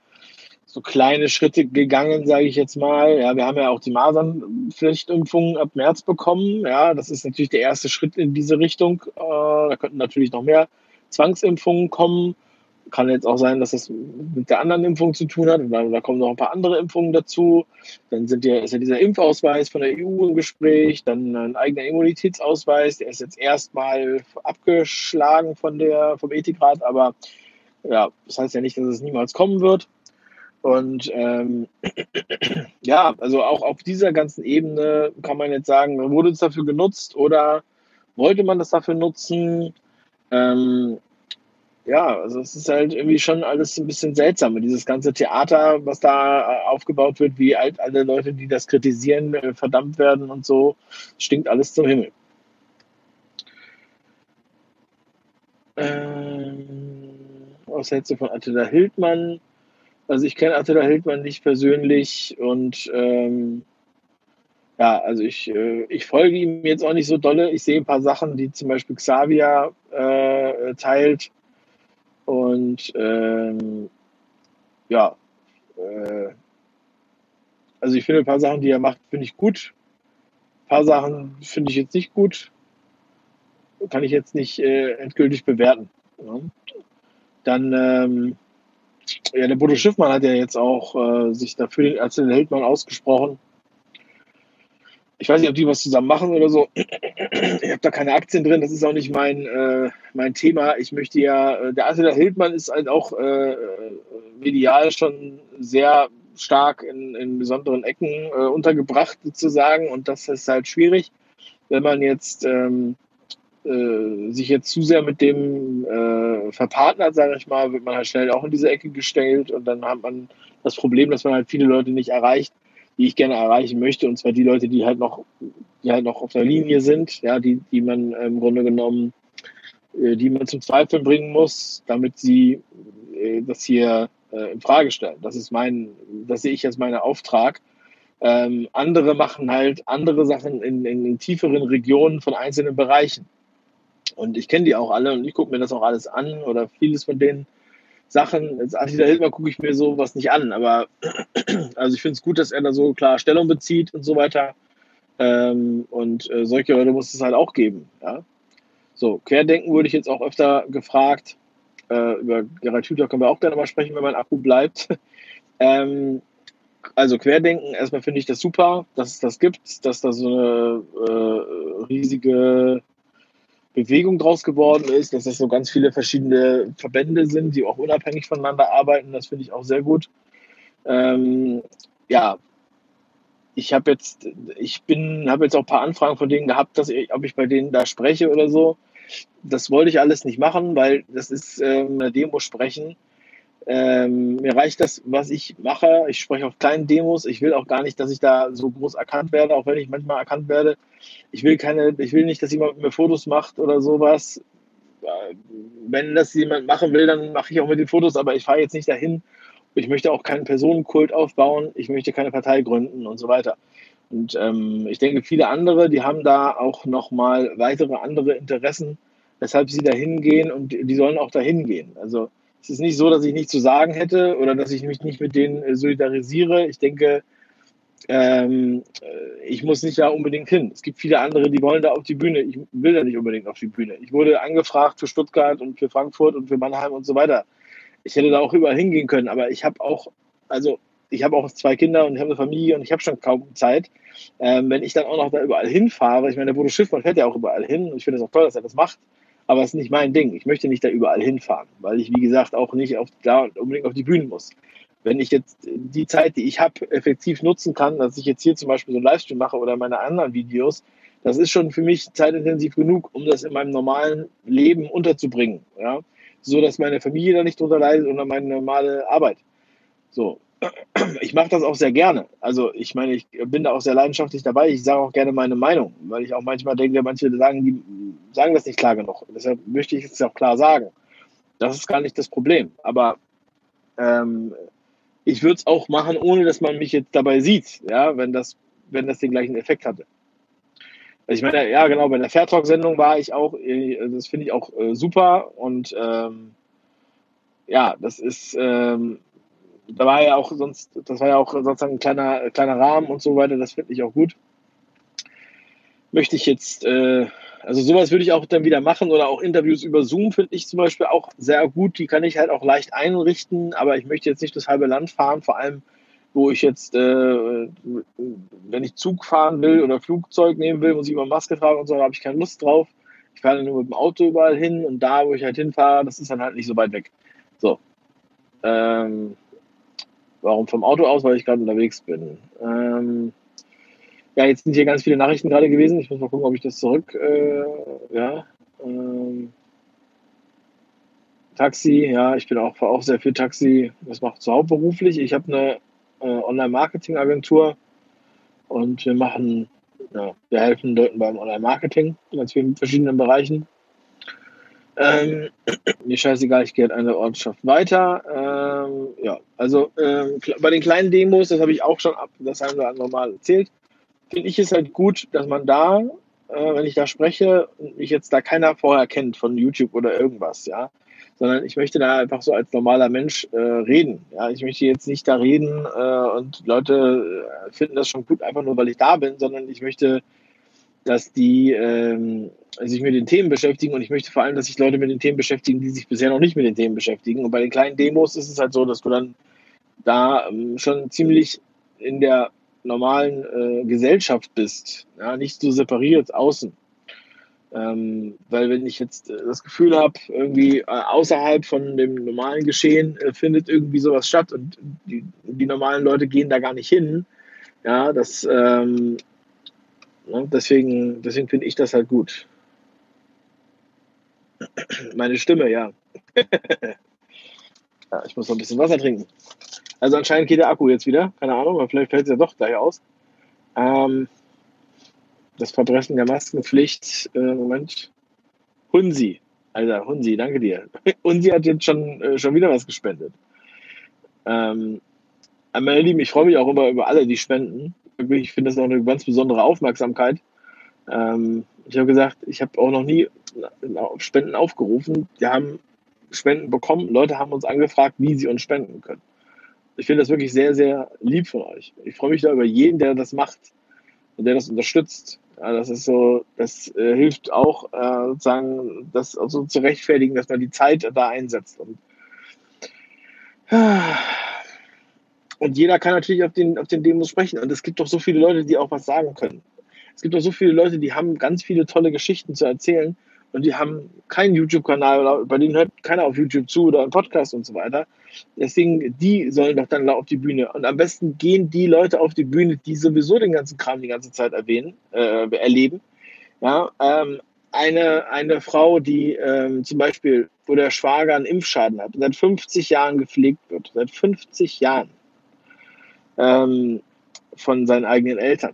so kleine Schritte gegangen, sage ich jetzt mal. Ja, wir haben ja auch die Masernpflichtimpfung ab März bekommen. Ja, das ist natürlich der erste Schritt in diese Richtung. Äh, da könnten natürlich noch mehr Zwangsimpfungen kommen. Kann jetzt auch sein, dass das mit der anderen Impfung zu tun hat. Da, kommen noch ein paar andere Impfungen dazu. Dann sind ja, ist ja dieser Impfausweis von der EU im Gespräch, dann ein eigener Immunitätsausweis, der ist jetzt erstmal abgeschlagen von der, vom Ethikrat, aber ja, das heißt ja nicht, dass es niemals kommen wird. Und ähm, ja, also auch auf dieser ganzen Ebene kann man jetzt sagen, wurde es dafür genutzt oder wollte man das dafür nutzen? Ähm, ja, also es ist halt irgendwie schon alles ein bisschen seltsam. Dieses ganze Theater, was da äh, aufgebaut wird, wie alt alle Leute, die das kritisieren, äh, verdammt werden und so, stinkt alles zum Himmel. Ähm, was hältst du von Attila Hildmann? Also ich kenne Attila Hildmann nicht persönlich und ähm, ja, also ich, äh, ich folge ihm jetzt auch nicht so dolle. Ich sehe ein paar Sachen, die zum Beispiel Xavier äh, teilt. Und ähm, ja, äh, also ich finde ein paar Sachen, die er macht, finde ich gut. Ein paar Sachen finde ich jetzt nicht gut. Kann ich jetzt nicht äh, endgültig bewerten. Ja. Dann, ähm, ja, der Bodo Schiffmann hat ja jetzt auch äh, sich dafür als den Heldmann ausgesprochen ich weiß nicht, ob die was zusammen machen oder so. Ich habe da keine Aktien drin, das ist auch nicht mein, äh, mein Thema. Ich möchte ja, äh, der Attila Hildmann ist halt auch äh, medial schon sehr stark in, in besonderen Ecken äh, untergebracht sozusagen und das ist halt schwierig, wenn man jetzt ähm, äh, sich jetzt zu sehr mit dem äh, verpartnert, sage ich mal, wird man halt schnell auch in diese Ecke gestellt und dann hat man das Problem, dass man halt viele Leute nicht erreicht die ich gerne erreichen möchte, und zwar die Leute, die halt noch, die halt noch auf der Linie sind, ja, die, die man im Grunde genommen, äh, die man zum Zweifeln bringen muss, damit sie äh, das hier äh, in Frage stellen. Das ist mein, das sehe ich als meinen Auftrag. Ähm, andere machen halt andere Sachen in, in, in tieferen Regionen von einzelnen Bereichen. Und ich kenne die auch alle und ich gucke mir das auch alles an oder vieles von denen Sachen, als Attila Hildmann gucke ich mir sowas nicht an, aber also ich finde es gut, dass er da so klar Stellung bezieht und so weiter. Ähm, und äh, solche Leute muss es halt auch geben. Ja? So, Querdenken wurde ich jetzt auch öfter gefragt. Äh, über Hüther können wir auch gerne mal sprechen, wenn mein Akku bleibt. ähm, also Querdenken, erstmal finde ich das super, dass es das gibt, dass da so eine äh, riesige Bewegung draus geworden ist, dass das so ganz viele verschiedene Verbände sind, die auch unabhängig voneinander arbeiten. Das finde ich auch sehr gut. Ähm, ja, ich habe jetzt, ich bin, habe jetzt auch ein paar Anfragen von denen gehabt, dass ich, ob ich bei denen da spreche oder so. Das wollte ich alles nicht machen, weil das ist ähm, eine Demo sprechen ähm, mir reicht das, was ich mache. Ich spreche auf kleinen Demos. Ich will auch gar nicht, dass ich da so groß erkannt werde, auch wenn ich manchmal erkannt werde. Ich will keine, ich will nicht, dass jemand mit mir Fotos macht oder sowas. Wenn das jemand machen will, dann mache ich auch mit den Fotos, aber ich fahre jetzt nicht dahin. Ich möchte auch keinen Personenkult aufbauen. Ich möchte keine Partei gründen und so weiter. Und ähm, ich denke, viele andere, die haben da auch nochmal weitere andere Interessen, weshalb sie da hingehen und die sollen auch dahin gehen. Also es ist nicht so, dass ich nichts zu sagen hätte oder dass ich mich nicht mit denen äh, solidarisiere. Ich denke, ähm, äh, ich muss nicht da unbedingt hin. Es gibt viele andere, die wollen da auf die Bühne. Ich will da nicht unbedingt auf die Bühne. Ich wurde angefragt für Stuttgart und für Frankfurt und für Mannheim und so weiter. Ich hätte da auch überall hingehen können, aber ich habe auch, also ich habe auch zwei Kinder und ich habe eine Familie und ich habe schon kaum Zeit. Ähm, wenn ich dann auch noch da überall hinfahre, ich meine, der Bodo Schiffmann fährt ja auch überall hin und ich finde es auch toll, dass er das macht aber es ist nicht mein Ding. Ich möchte nicht da überall hinfahren, weil ich, wie gesagt, auch nicht auf, da unbedingt auf die Bühne muss. Wenn ich jetzt die Zeit, die ich habe, effektiv nutzen kann, dass ich jetzt hier zum Beispiel so einen Livestream mache oder meine anderen Videos, das ist schon für mich zeitintensiv genug, um das in meinem normalen Leben unterzubringen. Ja? So dass meine Familie da nicht drunter leidet oder meine normale Arbeit. So, ich mache das auch sehr gerne. Also ich meine, ich bin da auch sehr leidenschaftlich dabei. Ich sage auch gerne meine Meinung, weil ich auch manchmal denke, manche sagen, die sagen das nicht klar genug. Deshalb möchte ich es auch klar sagen. Das ist gar nicht das Problem. Aber ähm, ich würde es auch machen, ohne dass man mich jetzt dabei sieht, ja, wenn das, wenn das den gleichen Effekt hatte. Also ich meine, ja, genau, bei der Fairtalk-Sendung war ich auch, äh, das finde ich auch äh, super und ähm, ja, das ist, ähm, da war ja auch sonst, das war ja auch sozusagen ein kleiner, kleiner Rahmen und so weiter, das finde ich auch gut. Möchte ich jetzt, äh, also sowas würde ich auch dann wieder machen oder auch Interviews über Zoom finde ich zum Beispiel auch sehr gut. Die kann ich halt auch leicht einrichten, aber ich möchte jetzt nicht das halbe Land fahren, vor allem wo ich jetzt, äh, wenn ich Zug fahren will oder Flugzeug nehmen will, muss ich immer Maske tragen und so, da habe ich keine Lust drauf. Ich fahre nur mit dem Auto überall hin und da, wo ich halt hinfahre, das ist dann halt nicht so weit weg. So. Ähm, Warum vom Auto aus? Weil ich gerade unterwegs bin. Ähm, ja, jetzt sind hier ganz viele Nachrichten gerade gewesen. Ich muss mal gucken, ob ich das zurück. Äh, ja. Ähm, Taxi, ja, ich bin auch, auch sehr viel Taxi. Das macht so hauptberuflich. Ich habe eine äh, Online-Marketing-Agentur und wir machen, ja, wir helfen Leuten beim Online-Marketing in ganz vielen verschiedenen Bereichen. Ähm, mir scheißegal, ich gehe halt eine Ortschaft weiter. Ähm, ja, also ähm, bei den kleinen Demos, das habe ich auch schon ab, das haben wir andere Mal erzählt, finde ich es halt gut, dass man da, äh, wenn ich da spreche, mich jetzt da keiner vorher kennt von YouTube oder irgendwas, ja, sondern ich möchte da einfach so als normaler Mensch äh, reden. Ja, ich möchte jetzt nicht da reden äh, und Leute äh, finden das schon gut, einfach nur weil ich da bin, sondern ich möchte, dass die ähm, sich mit den Themen beschäftigen und ich möchte vor allem, dass sich Leute mit den Themen beschäftigen, die sich bisher noch nicht mit den Themen beschäftigen. Und bei den kleinen Demos ist es halt so, dass du dann da ähm, schon ziemlich in der normalen äh, Gesellschaft bist, ja, nicht so separiert außen. Ähm, weil wenn ich jetzt äh, das Gefühl habe, irgendwie äh, außerhalb von dem normalen Geschehen äh, findet irgendwie sowas statt und die, die, normalen Leute gehen da gar nicht hin, ja, das ähm, deswegen, deswegen finde ich das halt gut. Meine Stimme, ja. ja. Ich muss noch ein bisschen Wasser trinken. Also anscheinend geht der Akku jetzt wieder. Keine Ahnung, aber vielleicht fällt es ja doch gleich aus. Ähm, das Verbrechen der Maskenpflicht, äh, Moment. Hunsi. Alter, Hunsi, danke dir. Hunsi hat jetzt schon, äh, schon wieder was gespendet. Ähm, meine Lieben, ich freue mich auch immer über alle, die spenden. Ich finde das auch eine ganz besondere Aufmerksamkeit. Ähm, ich habe gesagt, ich habe auch noch nie Spenden aufgerufen. Wir haben Spenden bekommen. Leute haben uns angefragt, wie sie uns spenden können. Ich finde das wirklich sehr, sehr lieb von euch. Ich freue mich da über jeden, der das macht und der das unterstützt. Ja, das ist so, das äh, hilft auch äh, sozusagen, das also zu rechtfertigen, dass man die Zeit da einsetzt. Und, und jeder kann natürlich auf den, auf den Demos sprechen. Und es gibt doch so viele Leute, die auch was sagen können. Es gibt doch so viele Leute, die haben ganz viele tolle Geschichten zu erzählen und die haben keinen YouTube-Kanal oder bei denen hört keiner auf YouTube zu oder einen Podcast und so weiter. Deswegen, die sollen doch dann auf die Bühne. Und am besten gehen die Leute auf die Bühne, die sowieso den ganzen Kram die ganze Zeit erwähnen, äh, erleben. Ja, ähm, eine, eine Frau, die ähm, zum Beispiel, wo der Schwager einen Impfschaden hat, seit 50 Jahren gepflegt wird, seit 50 Jahren ähm, von seinen eigenen Eltern.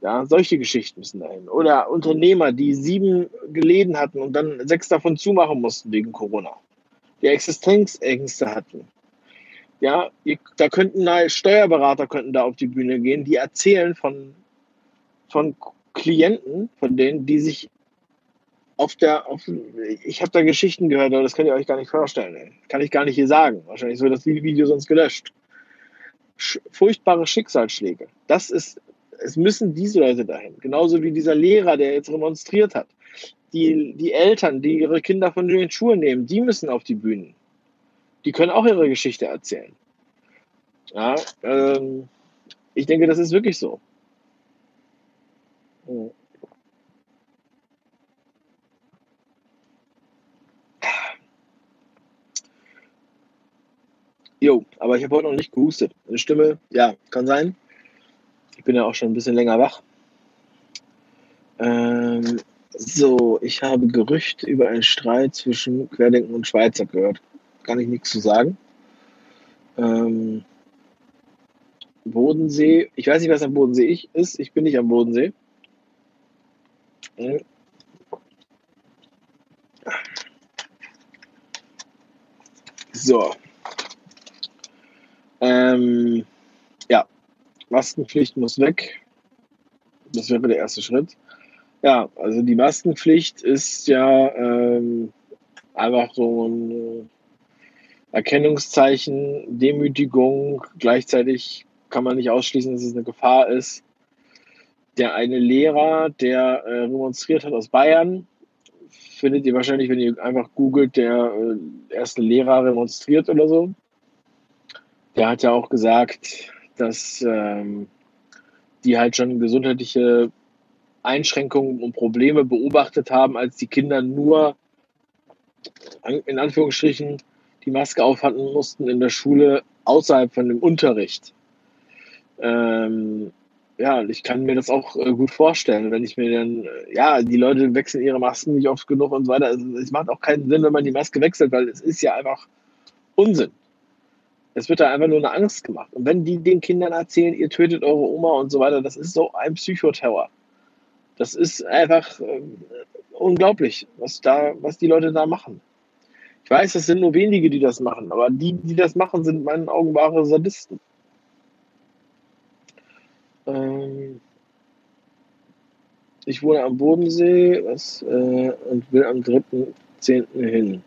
Ja, solche Geschichten müssen dahin. Oder Unternehmer, die sieben Läden hatten und dann sechs davon zumachen mussten wegen Corona. Die Existenzängste hatten. Ja, da könnten Steuerberater könnten da auf die Bühne gehen, die erzählen von, von Klienten, von denen, die sich auf der, auf, ich habe da Geschichten gehört, aber das könnt ihr euch gar nicht vorstellen. Kann ich gar nicht hier sagen. Wahrscheinlich wird das Video sonst gelöscht. Furchtbare Schicksalsschläge. Das ist es müssen diese Leute dahin. Genauso wie dieser Lehrer, der jetzt demonstriert hat. Die, die Eltern, die ihre Kinder von den Schulen nehmen, die müssen auf die Bühnen. Die können auch ihre Geschichte erzählen. Ja, ähm, ich denke, das ist wirklich so. Jo, aber ich habe heute noch nicht gehustet. Eine Stimme, ja, kann sein. Ich bin ja auch schon ein bisschen länger wach. Ähm, so, ich habe Gerüchte über einen Streit zwischen Querdenken und Schweizer gehört. Kann ich nichts zu sagen. Ähm, Bodensee, ich weiß nicht, was am Bodensee ich, ist. Ich bin nicht am Bodensee. Hm. So. Ähm, Maskenpflicht muss weg. Das wäre der erste Schritt. Ja, also die Maskenpflicht ist ja ähm, einfach so ein Erkennungszeichen, Demütigung. Gleichzeitig kann man nicht ausschließen, dass es eine Gefahr ist. Der eine Lehrer, der äh, demonstriert hat aus Bayern, findet ihr wahrscheinlich, wenn ihr einfach googelt, der äh, erste Lehrer demonstriert oder so. Der hat ja auch gesagt, dass ähm, die halt schon gesundheitliche Einschränkungen und Probleme beobachtet haben, als die Kinder nur in Anführungsstrichen die Maske aufhalten mussten in der Schule außerhalb von dem Unterricht. Ähm, ja, ich kann mir das auch äh, gut vorstellen, wenn ich mir dann, äh, ja, die Leute wechseln ihre Masken nicht oft genug und so weiter. Also, es macht auch keinen Sinn, wenn man die Maske wechselt, weil es ist ja einfach Unsinn. Es wird da einfach nur eine Angst gemacht. Und wenn die den Kindern erzählen, ihr tötet eure Oma und so weiter, das ist so ein Psychoterror. Das ist einfach äh, unglaublich, was da, was die Leute da machen. Ich weiß, es sind nur wenige, die das machen, aber die, die das machen, sind in meinen Augen wahre Sadisten. Ähm, ich wohne am Bodensee was, äh, und will am 3.10. hin.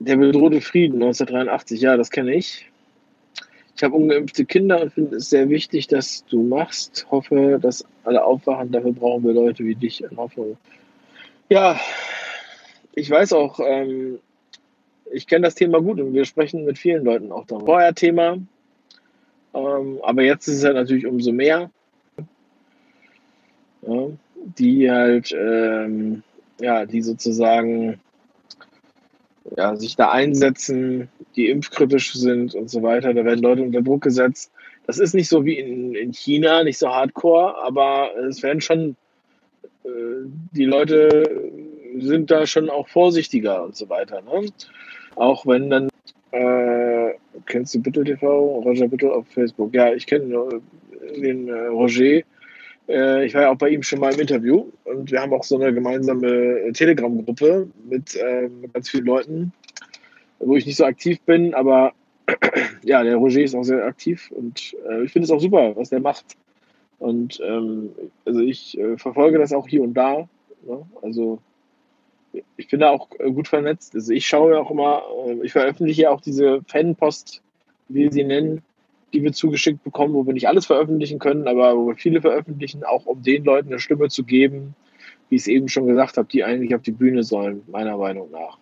Der bedrohte Frieden 1983, ja, das kenne ich. Ich habe ungeimpfte Kinder und finde es sehr wichtig, dass du machst. Hoffe, dass alle aufwachen. Dafür brauchen wir Leute wie dich in Hoffnung. Ja, ich weiß auch, ähm, ich kenne das Thema gut und wir sprechen mit vielen Leuten auch darüber. Vorher Thema, ähm, aber jetzt ist es halt natürlich umso mehr, ja, die halt, ähm, ja, die sozusagen ja, sich da einsetzen, die impfkritisch sind und so weiter. Da werden Leute unter Druck gesetzt. Das ist nicht so wie in, in China, nicht so hardcore, aber es werden schon, äh, die Leute sind da schon auch vorsichtiger und so weiter. Ne? Auch wenn dann, äh, kennst du Bittel TV, Roger Bittel auf Facebook? Ja, ich kenne den äh, Roger. Äh, ich war ja auch bei ihm schon mal im Interview und wir haben auch so eine gemeinsame Telegram-Gruppe mit, äh, ganz vielen Leuten, wo ich nicht so aktiv bin, aber ja, der Roger ist auch sehr aktiv und äh, ich finde es auch super, was der macht. Und ähm, also ich äh, verfolge das auch hier und da. Ne? Also ich bin da auch äh, gut vernetzt. Also ich schaue auch immer, äh, ich veröffentliche auch diese Fanpost, wie sie nennen, die wir zugeschickt bekommen, wo wir nicht alles veröffentlichen können, aber wo wir viele veröffentlichen, auch um den Leuten eine Stimme zu geben, wie ich es eben schon gesagt habe, die eigentlich auf die Bühne sollen, meiner Meinung nach.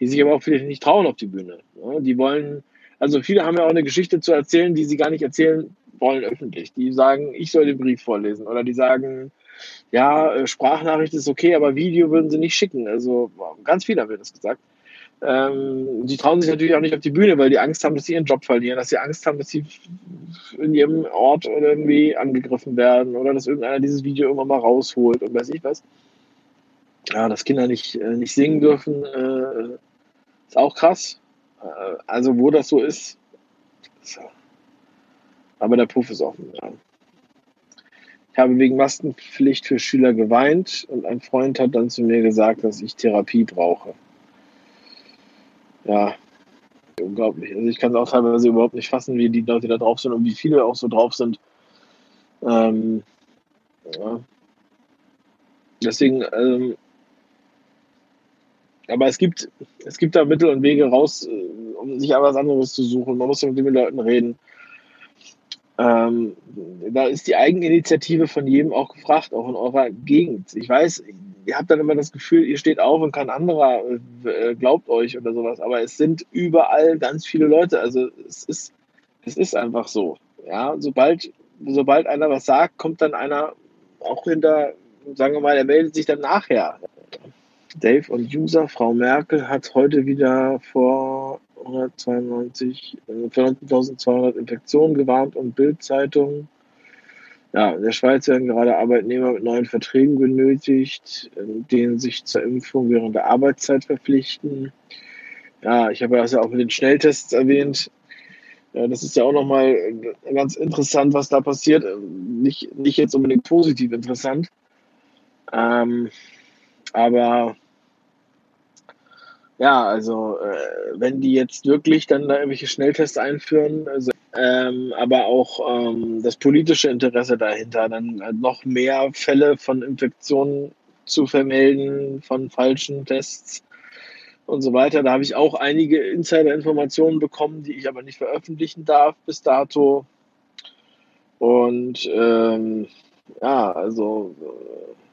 Die sich aber auch vielleicht nicht trauen auf die Bühne. Ne? Die wollen, also viele haben ja auch eine Geschichte zu erzählen, die sie gar nicht erzählen wollen öffentlich. Die sagen, ich soll den Brief vorlesen oder die sagen, ja, äh, Sprachnachricht ist okay, aber Video würden sie nicht schicken. Also ganz viele haben das gesagt. Ähm, die trauen sich natürlich auch nicht auf die Bühne, weil die Angst haben, dass sie ihren Job verlieren, dass sie Angst haben, dass sie in ihrem Ort irgendwie angegriffen werden oder dass irgendeiner dieses Video irgendwann mal rausholt und weiß ich was. Ja, dass Kinder nicht, äh, nicht singen dürfen, äh, ist auch krass. Äh, also, wo das so ist, ist aber der Puff ist offen. Ja. Ich habe wegen Maskenpflicht für Schüler geweint und ein Freund hat dann zu mir gesagt, dass ich Therapie brauche. Ja, unglaublich. Also ich kann es auch teilweise überhaupt nicht fassen, wie die Leute da drauf sind und wie viele auch so drauf sind. Ähm, ja. Deswegen, ähm, aber es gibt, es gibt da Mittel und Wege raus, äh, um sich aber was anderes zu suchen. Man muss ja mit den Leuten reden. Ähm, da ist die Eigeninitiative von jedem auch gefragt, auch in eurer Gegend. Ich weiß, ihr habt dann immer das Gefühl, ihr steht auf und kein anderer äh, glaubt euch oder sowas, aber es sind überall ganz viele Leute. Also es ist, es ist einfach so. Ja, sobald, sobald einer was sagt, kommt dann einer auch hinter, sagen wir mal, er meldet sich dann nachher. Dave und User, Frau Merkel hat heute wieder vor 192, für 19.200 Infektionen gewarnt und Bildzeitung. Ja, in der Schweiz werden gerade Arbeitnehmer mit neuen Verträgen benötigt, denen sich zur Impfung während der Arbeitszeit verpflichten. Ja, ich habe das ja auch mit den Schnelltests erwähnt. Ja, das ist ja auch nochmal ganz interessant, was da passiert. Nicht, nicht jetzt unbedingt positiv interessant. Ähm, aber ja, also äh, wenn die jetzt wirklich dann da irgendwelche Schnelltests einführen, also, ähm, aber auch ähm, das politische Interesse dahinter, dann äh, noch mehr Fälle von Infektionen zu vermelden, von falschen Tests und so weiter. Da habe ich auch einige Insider-Informationen bekommen, die ich aber nicht veröffentlichen darf bis dato. Und ähm, ja, also äh,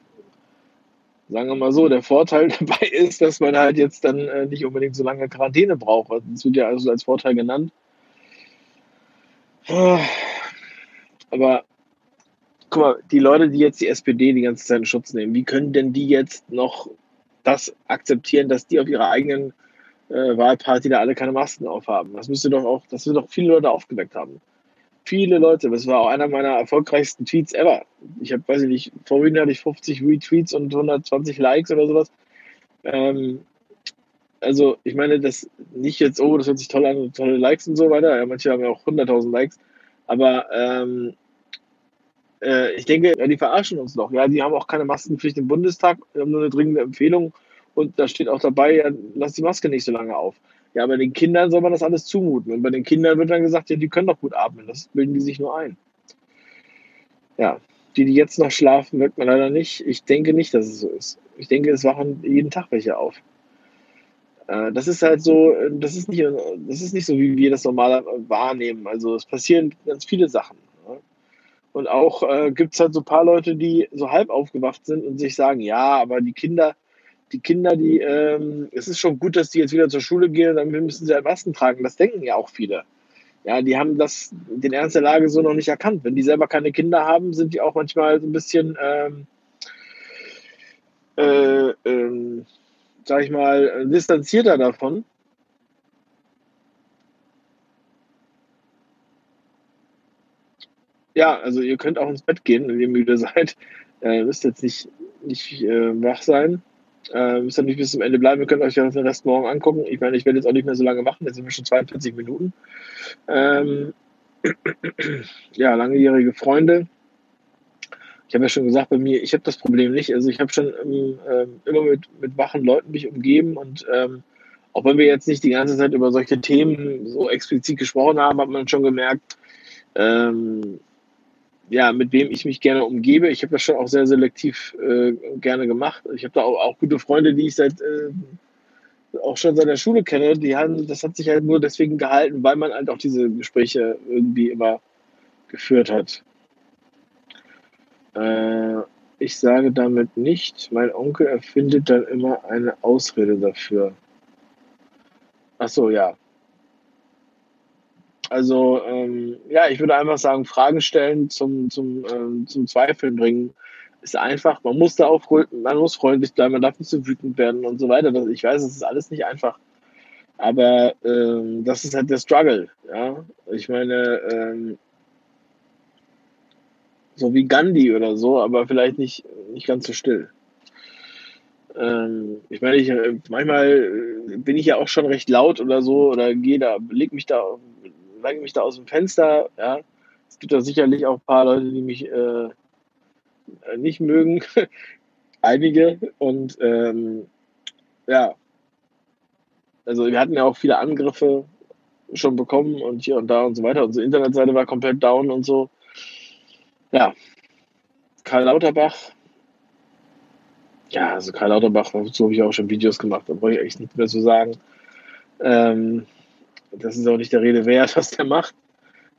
sagen wir mal so, der Vorteil dabei ist, dass man halt jetzt dann äh, nicht unbedingt so lange Quarantäne braucht. Das wird ja also als Vorteil genannt. Aber guck mal, die Leute, die jetzt die SPD die ganze Zeit in Schutz nehmen, wie können denn die jetzt noch das akzeptieren, dass die auf ihrer eigenen äh, Wahlparty da alle keine Masken aufhaben? Das müsste doch auch, das wird doch viele Leute aufgeweckt haben. Viele Leute. Das war auch einer meiner erfolgreichsten Tweets ever. Ich habe, weiß ich nicht, vorhin hatte ich 50 Retweets und 120 Likes oder sowas. Ähm, also ich meine, das nicht jetzt, oh, das hört sich toll an, tolle Likes und so weiter. Ja, manche haben ja auch 100.000 Likes. Aber ähm, äh, ich denke, ja, die verarschen uns doch. Ja, die haben auch keine Maskenpflicht im Bundestag, haben nur eine dringende Empfehlung. Und da steht auch dabei, ja, lass die Maske nicht so lange auf. Ja, bei den Kindern soll man das alles zumuten. Und bei den Kindern wird dann gesagt, ja, die können doch gut atmen. Das bilden die sich nur ein. Ja, die, die jetzt noch schlafen, wirkt man leider nicht. Ich denke nicht, dass es so ist. Ich denke, es wachen jeden Tag welche auf. Äh, das ist halt so, das ist nicht, das ist nicht so, wie wir das normal wahrnehmen. Also es passieren ganz viele Sachen. Ne? Und auch äh, gibt es halt so ein paar Leute, die so halb aufgewacht sind und sich sagen, ja, aber die Kinder, die Kinder, die, ähm, es ist schon gut, dass die jetzt wieder zur Schule gehen, dann müssen sie halt Masken tragen. Das denken ja auch viele. Ja, die haben das, den Ernst der Lage so noch nicht erkannt. Wenn die selber keine Kinder haben, sind die auch manchmal so ein bisschen, ähm, äh, ähm, sag ich mal, distanzierter davon. Ja, also ihr könnt auch ins Bett gehen, wenn ihr müde seid. Äh, müsst jetzt nicht, nicht äh, wach sein. Äh, müsst ihr nicht bis zum Ende bleiben. Ihr könnt euch ja den Rest morgen angucken. Ich meine, ich werde jetzt auch nicht mehr so lange machen. Jetzt sind wir schon 42 Minuten. Ähm, ja, langjährige Freunde. Ich habe ja schon gesagt, bei mir, ich habe das Problem nicht. Also ich habe schon ähm, ähm, immer mit, mit wachen Leuten mich umgeben und ähm, auch wenn wir jetzt nicht die ganze Zeit über solche Themen so explizit gesprochen haben, hat man schon gemerkt, ähm, ja, mit wem ich mich gerne umgebe. Ich habe das schon auch sehr selektiv äh, gerne gemacht. Ich habe da auch, auch, gute Freunde, die ich seit äh, auch schon seit der Schule kenne. Die haben, das hat sich halt nur deswegen gehalten, weil man halt auch diese Gespräche irgendwie immer geführt hat. Äh, ich sage damit nicht, mein Onkel erfindet dann immer eine Ausrede dafür. Ach so, ja. Also, ähm, ja, ich würde einfach sagen, Fragen stellen zum, zum, ähm, zum Zweifeln bringen ist einfach. Man muss da auch, man muss freundlich bleiben, man darf nicht so wütend werden und so weiter. Ich weiß, es ist alles nicht einfach. Aber ähm, das ist halt der Struggle. Ja? Ich meine, ähm, so wie Gandhi oder so, aber vielleicht nicht, nicht ganz so still. Ähm, ich meine, ich, äh, manchmal äh, bin ich ja auch schon recht laut oder so oder gehe da, leg mich da, lege mich da aus dem Fenster. Ja, es gibt da sicherlich auch ein paar Leute, die mich äh, nicht mögen, einige und ähm, ja, also wir hatten ja auch viele Angriffe schon bekommen und hier und da und so weiter. Unsere Internetseite war komplett down und so. Ja, Karl Lauterbach. Ja, also Karl Lauterbach, dazu habe ich auch schon Videos gemacht, da brauche ich echt nichts mehr zu sagen. Ähm, das ist auch nicht der Rede wert, was der macht.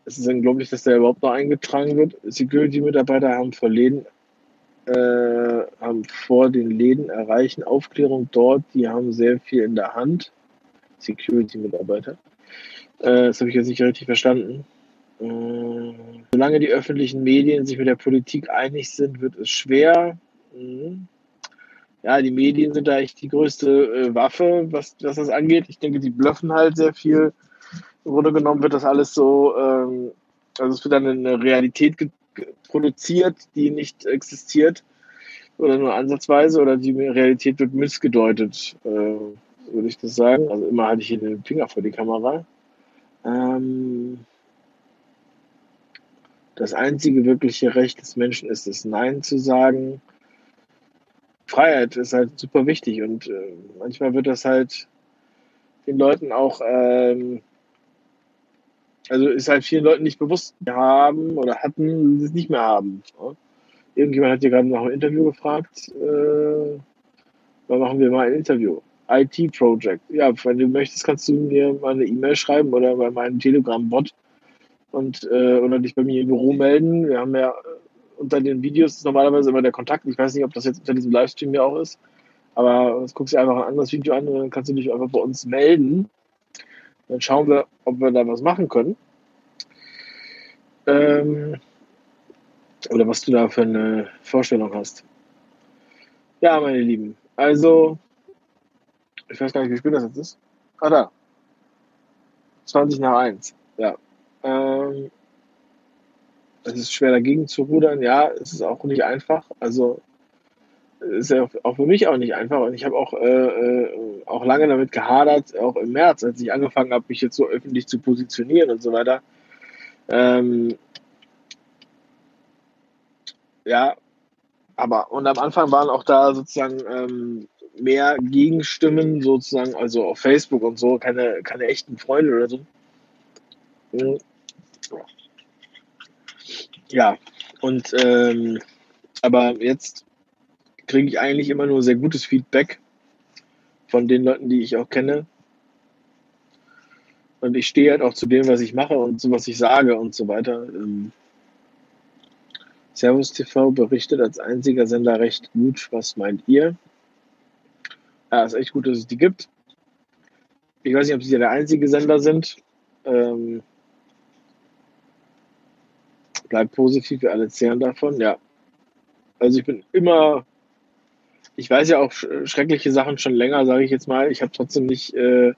Es ist unglaublich, dass der überhaupt noch eingetragen wird. Security-Mitarbeiter haben vor Läden, äh, haben vor den Läden erreichen Aufklärung dort, die haben sehr viel in der Hand. Security-Mitarbeiter. Äh, das habe ich jetzt nicht richtig verstanden. Äh, solange die öffentlichen Medien sich mit der Politik einig sind, wird es schwer. Mhm. Ja, die Medien sind da echt die größte äh, Waffe, was, was das angeht. Ich denke, die bluffen halt sehr viel. Im Grunde genommen wird das alles so, ähm, also es wird dann eine Realität produziert, die nicht existiert oder nur ansatzweise oder die Realität wird missgedeutet, äh, würde ich das sagen. Also immer hatte ich hier den Finger vor die Kamera. Ähm, das einzige wirkliche Recht des Menschen ist es, Nein zu sagen. Freiheit ist halt super wichtig und äh, manchmal wird das halt den Leuten auch, ähm, also ist halt vielen Leuten nicht bewusst haben oder hatten, es nicht mehr haben. Ja? Irgendjemand hat hier gerade nach einem Interview gefragt, äh, wann machen wir mal ein Interview? IT-Project. Ja, wenn du möchtest, kannst du mir mal eine E-Mail schreiben oder bei meinem Telegram-Bot und äh, oder dich bei mir im Büro melden. Wir haben ja äh, unter den Videos normalerweise immer der Kontakt. Ich weiß nicht, ob das jetzt unter diesem Livestream ja auch ist, aber jetzt guckst du einfach ein anderes Video an und dann kannst du dich einfach bei uns melden. Dann schauen wir, ob wir da was machen können. Ähm, oder was du da für eine Vorstellung hast. Ja, meine Lieben. Also, ich weiß gar nicht, wie spät das jetzt ist. Ah, da. 20 nach 1. Ja. Ähm, es ist schwer dagegen zu rudern. Ja, es ist auch nicht einfach. Also ist ja auch für mich auch nicht einfach. Und ich habe auch, äh, äh, auch lange damit gehadert, auch im März, als ich angefangen habe, mich jetzt so öffentlich zu positionieren und so weiter. Ähm, ja, aber und am Anfang waren auch da sozusagen ähm, mehr Gegenstimmen, sozusagen, also auf Facebook und so, keine, keine echten Freunde oder so. Ja, und ähm, aber jetzt kriege ich eigentlich immer nur sehr gutes Feedback von den Leuten, die ich auch kenne. Und ich stehe halt auch zu dem, was ich mache und so, was ich sage und so weiter. Ähm, Servus TV berichtet als einziger Sender recht gut. Was meint ihr? Ja, ist echt gut, dass es die gibt. Ich weiß nicht, ob sie der einzige Sender sind. Ähm, bleibt positiv, wir alle zehren davon, ja. Also ich bin immer, ich weiß ja auch schreckliche Sachen schon länger, sage ich jetzt mal. Ich habe trotzdem nicht, äh,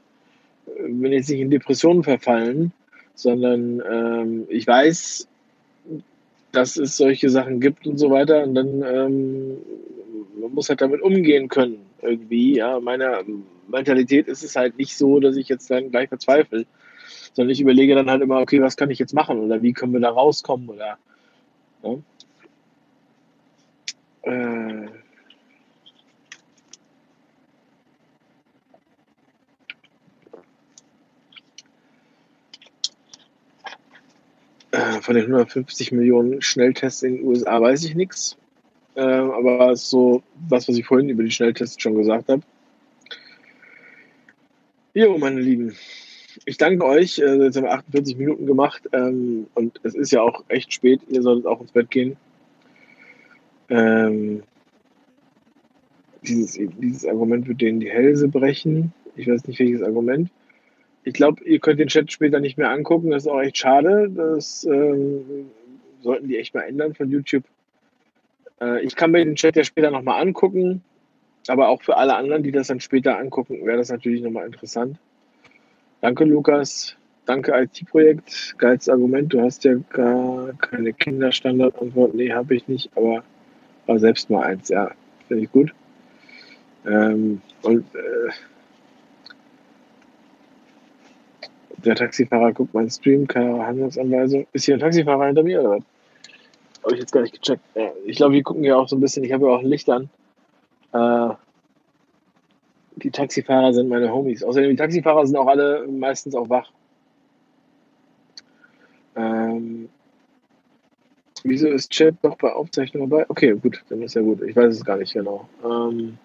bin jetzt nicht in Depressionen verfallen, sondern ähm, ich weiß, dass es solche Sachen gibt und so weiter. Und dann ähm, man muss halt damit umgehen können irgendwie. Ja, meine Mentalität ist es halt nicht so, dass ich jetzt dann gleich verzweifle, sondern ich überlege dann halt immer, okay, was kann ich jetzt machen oder wie können wir da rauskommen oder ja. äh, äh von den 150 Millionen Schnelltests in den USA weiß ich nichts. Äh, aber so was, was ich vorhin über die Schnelltests schon gesagt habe. Jo, meine Lieben, ich danke euch. Äh, jetzt haben wir 48 Minuten gemacht ähm, und es ist ja auch echt spät. Ihr solltet auch ins Bett gehen. Ähm, dieses, dieses Argument wird denen die Hälse brechen. Ich weiß nicht, welches Argument. Ich glaube, ihr könnt den Chat später nicht mehr angucken. Das ist auch echt schade. Das ähm, sollten die echt mal ändern von YouTube. Äh, ich kann mir den Chat ja später nochmal angucken, aber auch für alle anderen, die das dann später angucken, wäre das natürlich nochmal interessant. Danke, Lukas. Danke, IT-Projekt. Geiles Argument. Du hast ja gar keine Kinderstandardantwort. Nee, habe ich nicht, aber war selbst mal eins. Ja, finde ich gut. Ähm, und äh, der Taxifahrer guckt meinen Stream, keine Handelsanweisung. Ist hier ein Taxifahrer hinter mir oder was? Habe ich jetzt gar nicht gecheckt. Ja, ich glaube, wir gucken ja auch so ein bisschen. Ich habe ja auch ein Licht an. Äh, die Taxifahrer sind meine Homies. Außerdem, die Taxifahrer sind auch alle meistens auch wach. Ähm, wieso ist Chat noch bei Aufzeichnung dabei? Okay, gut, dann ist ja gut. Ich weiß es gar nicht genau. Ähm,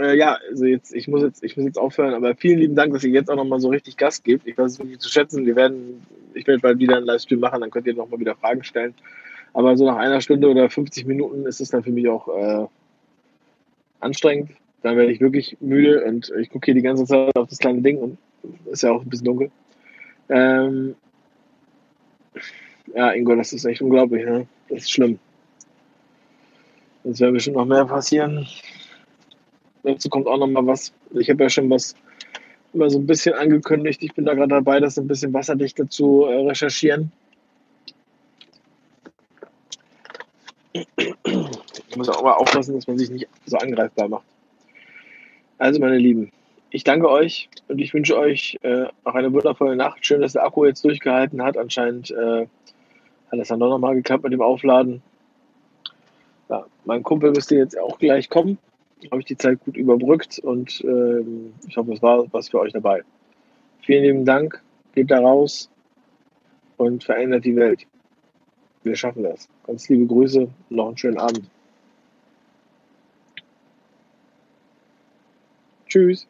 äh, ja, also jetzt, ich muss jetzt, ich muss jetzt aufhören, aber vielen lieben Dank, dass ihr jetzt auch nochmal so richtig Gas gebt. Ich weiß es wirklich zu schätzen. Wir werden, ich werde bald wieder einen Livestream machen, dann könnt ihr nochmal wieder Fragen stellen. Aber so nach einer Stunde oder 50 Minuten ist es dann für mich auch äh, anstrengend. Dann werde ich wirklich müde und ich gucke hier die ganze Zeit auf das kleine Ding und ist ja auch ein bisschen dunkel. Ähm, ja, Ingo, das ist echt unglaublich, ne? Das ist schlimm. Es werden bestimmt noch mehr passieren. Dazu kommt auch noch mal was. Ich habe ja schon was immer so ein bisschen angekündigt. Ich bin da gerade dabei, das ein bisschen wasserdichter zu äh, recherchieren. Ich muss auch mal aufpassen, dass man sich nicht so angreifbar macht. Also, meine Lieben, ich danke euch und ich wünsche euch äh, auch eine wundervolle Nacht. Schön, dass der Akku jetzt durchgehalten hat. Anscheinend äh, hat es dann doch nochmal geklappt mit dem Aufladen. Ja, mein Kumpel müsste jetzt auch gleich kommen habe ich die Zeit gut überbrückt und ähm, ich hoffe, es war was für euch dabei. Vielen lieben Dank, geht da raus und verändert die Welt. Wir schaffen das. Ganz liebe Grüße und noch einen schönen Abend. Tschüss.